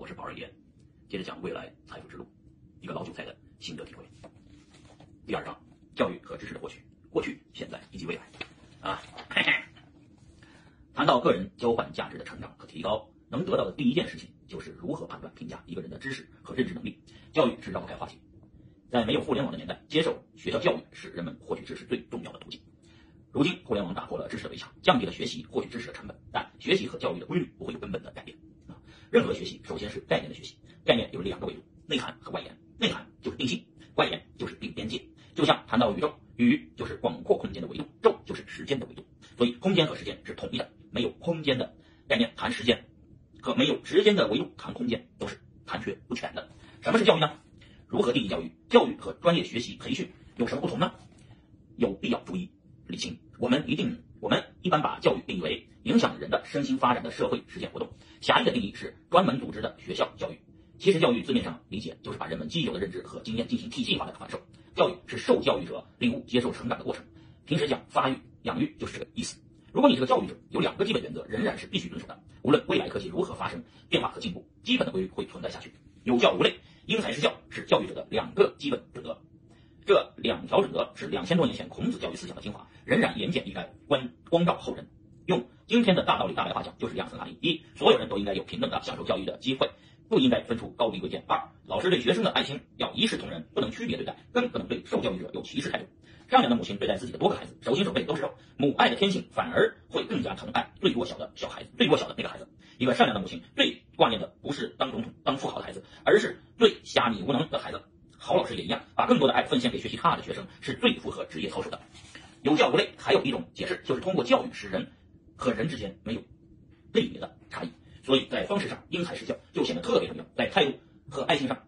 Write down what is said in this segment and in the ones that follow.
我是宝儿爷，接着讲未来财富之路，一个老韭菜的心得体会。第二章，教育和知识的获取，过去、现在以及未来。啊，嘿嘿。谈到个人交换价值的成长和提高，能得到的第一件事情就是如何判断、评价一个人的知识和认知能力。教育是绕不开话题。在没有互联网的年代，接受学校教育是人们获取知识最重要的途径。如今，互联网打破了知识的围墙，降低了学习获取知识的成本，但学习和教育的规律不会有根本的改变。任何学习首先是概念的学习，概念有两个维度：内涵和外延。内涵就是定性，外延就是定边界。就像谈到宇宙，宇就是广阔空间的维度，宙就是时间的维度。所以，空间和时间是统一的，没有空间的概念谈时间，和没有时间的维度谈空间都是残缺不全的。什么是教育呢？如何定义教育？教育和专业学习培训有什么不同呢？有必要注意。理清，我们一定，我们一般把教育定义为影响人的身心发展的社会实践活动。狭义的定义是专门组织的学校教育。其实教育字面上理解就是把人们既有的认知和经验进行体系化的传授。教育是受教育者领悟、接受、成长的过程。平时讲发育、养育就是这个意思。如果你是个教育者，有两个基本原则仍然是必须遵守的。无论未来科技如何发生变化和进步，基本的规律会存在下去。有教无类，因材施教是教育者的两个基本准则。这两条准则是两千多年前孔子教育思想的精华，仍然言简意赅，光光照后人。用今天的大道理、大白话讲，就是两层含义：一，所有人都应该有平等的享受教育的机会，不应该分出高低贵贱；二，老师对学生的爱心要一视同仁，不能区别对待，更不能对受教育者有歧视态度。善良的母亲对待自己的多个孩子，手心手背都是肉，母爱的天性反而会更加疼爱最弱小的小孩子，最弱小的那个孩子。一个善良的母亲最挂念的不是当总统、当富豪的孩子，而是最瞎米无能的孩子。好老师也一样，把更多的爱奉献给学习差的学生，是最符合职业操守的。有教无类，还有一种解释，就是通过教育使人和人之间没有类别的差异。所以在方式上因材施教就显得特别重要。在态度和爱心上，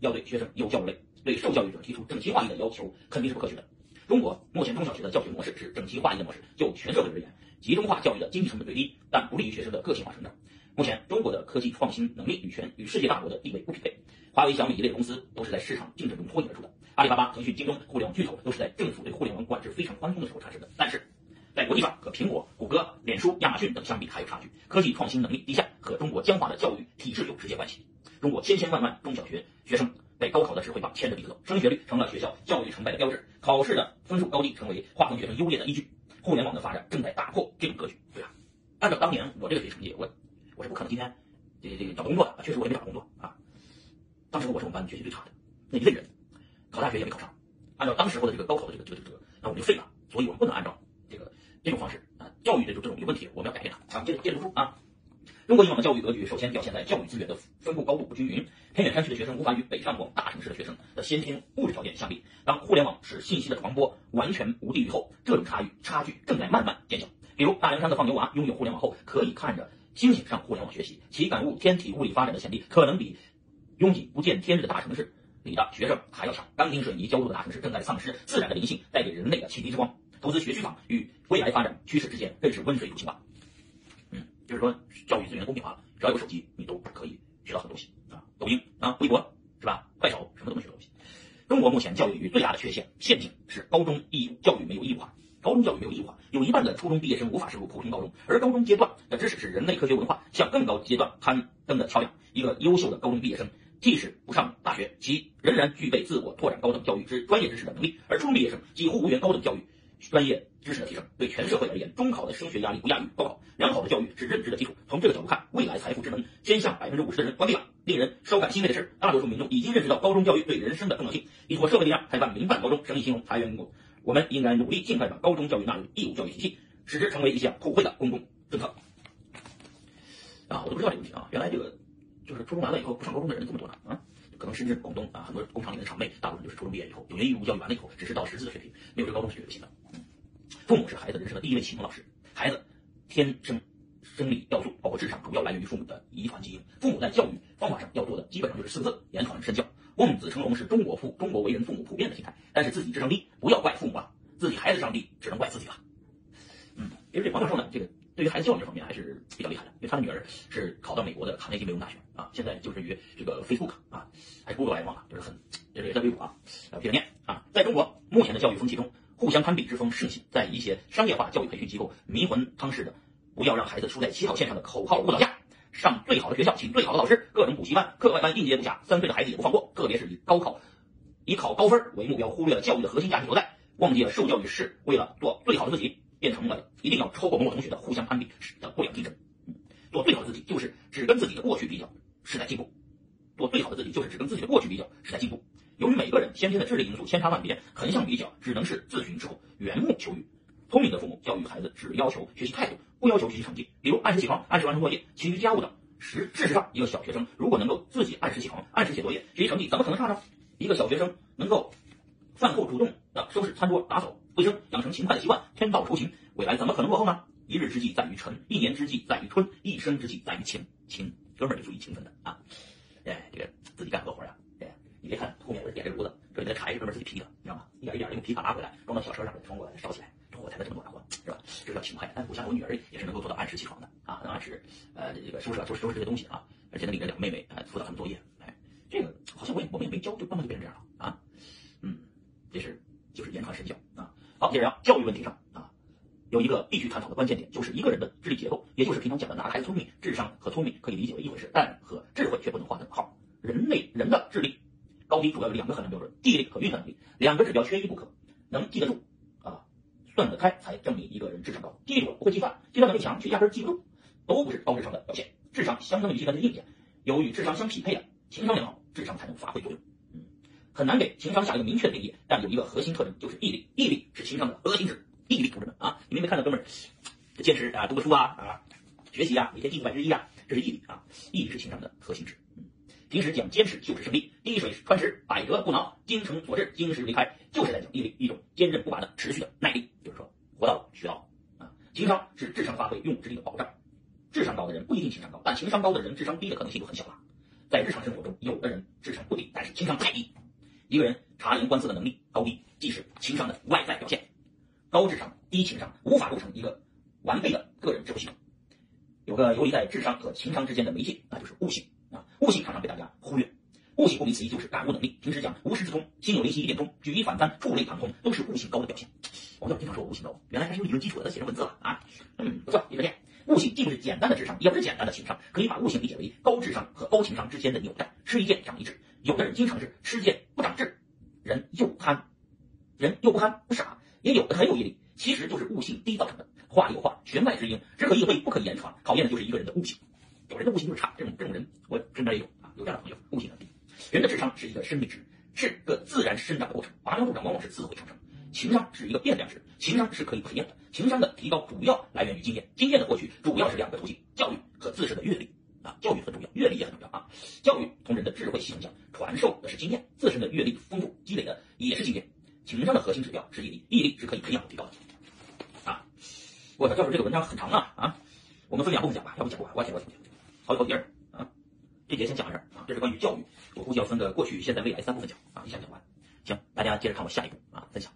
要对学生有教无类，对受教育者提出整齐划一的要求，肯定是不可取的。中国目前中小学的教学模式是整齐划一的模式，就全社会而言，集中化教育的经济成本最低，但不利于学生的个性化成长。目前中国的科技创新能力与全与世界大国的地位不匹配。华为、小米一类公司都是在市场竞争中脱颖而出的。阿里巴巴、腾讯、京东互联网巨头都是在政府对互联网管制非常宽松的时候产生的。但是，在国际上和苹果、谷歌、脸书、亚马逊等相比还有差距，科技创新能力低下和中国僵化的教育体制有直接关系。中国千千万万中小学学生被高考的指挥棒牵着鼻子，升学率成了学校教育成败的标志，考试的分数高低成为划分学生优劣的依据。互联网的发展正在打破这种格局。对啊，按照当年我这个学习成绩，我我是不可能今天这这个找工作的，确实我也没找工作啊。当时我是我们班学习最差的那一类人，考大学也没考上。按照当时候的这个高考的这个这个这个，那我们就废了。所以我们不能按照这个这种方式啊，教育这种这种有问题，我们要改变它啊。接着接着读书啊。中国以往的教育格局，首先表现在教育资源的分布高度不均匀，偏远山区的学生无法与北上广大城市的学生的先天物质条件相比。当互联网使信息的传播完全无地域后，这种差异差距正在慢慢减小。比如大凉山的放牛娃拥有互联网后，可以看着星星上互联网学习，其感悟天体物理发展的潜力，可能比。拥挤不见天日的大城市里的学生还要强，钢筋水泥浇筑的大城市正在丧失自然的灵性，带给人类的启迪之光。投资学区房与未来发展趋势之间更是温水煮青蛙。嗯，就是说教育资源公平化了，只要有手机，你都可以学到很多东西啊，抖音啊，微博是吧？快手什么都能学东西。中国目前教育与最大的缺陷陷阱是高中义务教育没有义务化，高中教育没有义务化，有一半的初中毕业生无法升入普通高中，而高中阶段的知识是人类科学文化向更高阶段攀登的桥梁。一个优秀的高中毕业生。即使不上大学，其仍然具备自我拓展高等教育之专业知识的能力。而初中毕业生几乎无缘高等教育专业知识的提升。对全社会而言，中考的升学压力不亚于高考。良好的教育是认知的基础。从这个角度看，未来财富之门先向百分之五十的人关闭了。令人稍感欣慰的是，大多数民众已经认识到高中教育对人生的重要性，依托社会力量开办民办高中，生意兴隆，财源滚滚。我们应该努力尽快把高中教育纳入义务教育体系，使之成为一项普惠的公共政策。啊，我都不知道这个问题啊，原来这个就是初中完了以后不上高中的人这么多呢啊。可能深圳、广东啊，很多工厂里的厂妹，大部分就是初中毕业以后，九年义务教育完了以后，只是到识字的水平，没有这高中学不行的。父母是孩子人生的第一位启蒙老师，孩子天生生理要素包括智商，主要来源于父母的遗传基因。父母在教育方法上要做的，基本上就是四个字：言传身教。望子成龙是中国父中国为人父母普遍的心态，但是自己智商低，不要怪父母啊，自己孩子智商低，只能怪自己了。嗯，因为这王教授呢，这个。对于孩子教育这方面还是比较厉害的，因为他的女儿考到美国的卡内基梅隆大学啊，现在就职于这个 Facebook 啊，还是 Google 来着忘了，就是很就是也在硅谷啊，呃，接着念啊，在中国目前的教育风气中，互相攀比之风盛行，在一些商业化教育培训机构迷魂汤似的，不要让孩子输在起跑线上的口号误导下，上最好的学校，请最好的老师，各种补习班、课外班应接不暇，三岁的孩子也不放过。特别是以高考、以考高分为目标，忽略了教育的核心价值所在，忘记了受教育是为了做最好的自己，变成了一定要超过某某同学的互相攀比的不良竞争。做最好的自己，就是只跟自己的过去比较，是在进步。做最好的自己，就是只跟自己的过去比较，是在进步。由于每个人先天的智力因素千差万别，横向比较只能是自寻之后缘木求鱼。聪明的父母教育孩子只要求学习态度，不要求学习成绩。比如按时起床，按时完成作业，勤于家务等。实事实上，一个小学生如果能够自己按时起床，按时写作业，学习成绩怎么可能差呢？一个小学生能够饭后主动的收拾餐桌、打扫卫生，养成勤快的习惯，天道酬勤，未来怎么可能落后呢？一日之计在于晨，一年之计在于春，一生之计在于勤。勤，哥们儿就注意勤奋的啊！哎，这个自己干很多活呀。哎，你别看后面我点这炉子，这里的柴是哥们儿自己劈的，你知道吗？一点一点的用皮卡拉回来，装到小车上，装过来烧起来。这火才能这么暖和，是吧？这叫勤快。但我想我女儿也是能够做到按时起床的啊，能按时呃这个收拾收拾收拾这些东西啊，而且能领着两个妹妹啊辅导他们作业。哎，这个好像我也我们也没教，就慢慢就变成这样了啊。嗯，这是就是言传身教啊。好，接着聊教育问题上，有一个必须探讨的关键点，就是一个人的智力结构，也就是平常讲的哪个孩子聪明，智商和聪明可以理解为一回事，但和智慧却不能划等号。人类人的智力高低主要有两个衡量标准：记忆力和运算能力，两个指标缺一不可，能记得住啊。算得开才证明一个人智商高，记住了不会计算，计算能力强却压根记不住，都不是高智商的表现。智商相当于计算机硬件，有与智商相匹配的情商良好，智商才能发挥作用。嗯，很难给情商下一个明确的定义，但有一个核心特征就是毅力，毅力是情商的核心值。毅力，同志们啊，你没看到哥们儿坚持啊，读个书啊啊，学习啊，每天进步百分之一啊，这是毅力啊，毅力是情商的核心值。平时讲坚持就是胜利，滴水穿石，百折不挠，精诚所至，金石为开，就是在讲毅力，一种坚韧不拔的持续的耐力。就是说，活到学到啊。情商是智商发挥用武之地的保障。智商高的人不一定情商高，但情商高的人智商低的可能性就很小了。在日常生活中，有的人智商不低，但是情商太低。一个人察言观色的能力高低，既是情商的外在表现。高智商低情商无法构成一个完备的个人智慧系统。有个游离在智商和情商之间的媒介，那就是悟性。啊，悟性常常被大家忽略。悟性顾名思义就是感悟能力。平时讲无师自通，心有灵犀一点通，举一反三，触类旁通，都是悟性高的表现。我们经常说我悟性高，原来还是有理论基础的，写成文字了啊。嗯，不错，接着念。悟性既不是简单的智商，也不是简单的情商，可以把悟性理解为高智商和高情商之间的纽带。吃一堑长一智，有的人经常是吃堑不长智，人又憨，人又不憨不傻，也有的很有毅力，其实就是悟性低造成的。话里有话，弦外之音，只可意会，不可言传，考验的就是一个人的悟性。有人的悟性就是差，这种这种人我身边也有啊，有这样的朋友，悟性很低。人的智商是一个生命值，是个自然生长的过程，拔苗助长往往是自会长成。情商是一个变量值，情商是可以培养的。情商的提高主要来源于经验，经验的获取主要是两个途径：教育和自身的阅历啊。教育很重要，阅历也很重要啊。教育同人的智慧系统讲，传授的是经验，自身的阅历丰富积累的也是经验。情商的核心指标是毅力，毅力是可以培养提高的。我操，教授这个文章很长啊啊，我们分两部分讲吧，要不讲不完，我讲我讲。好几好几页啊，这节先讲到这儿啊。这是关于教育，我估计要分个过去、现在、未来三部分讲啊，一下讲完。行，大家接着看我下一步啊，分享。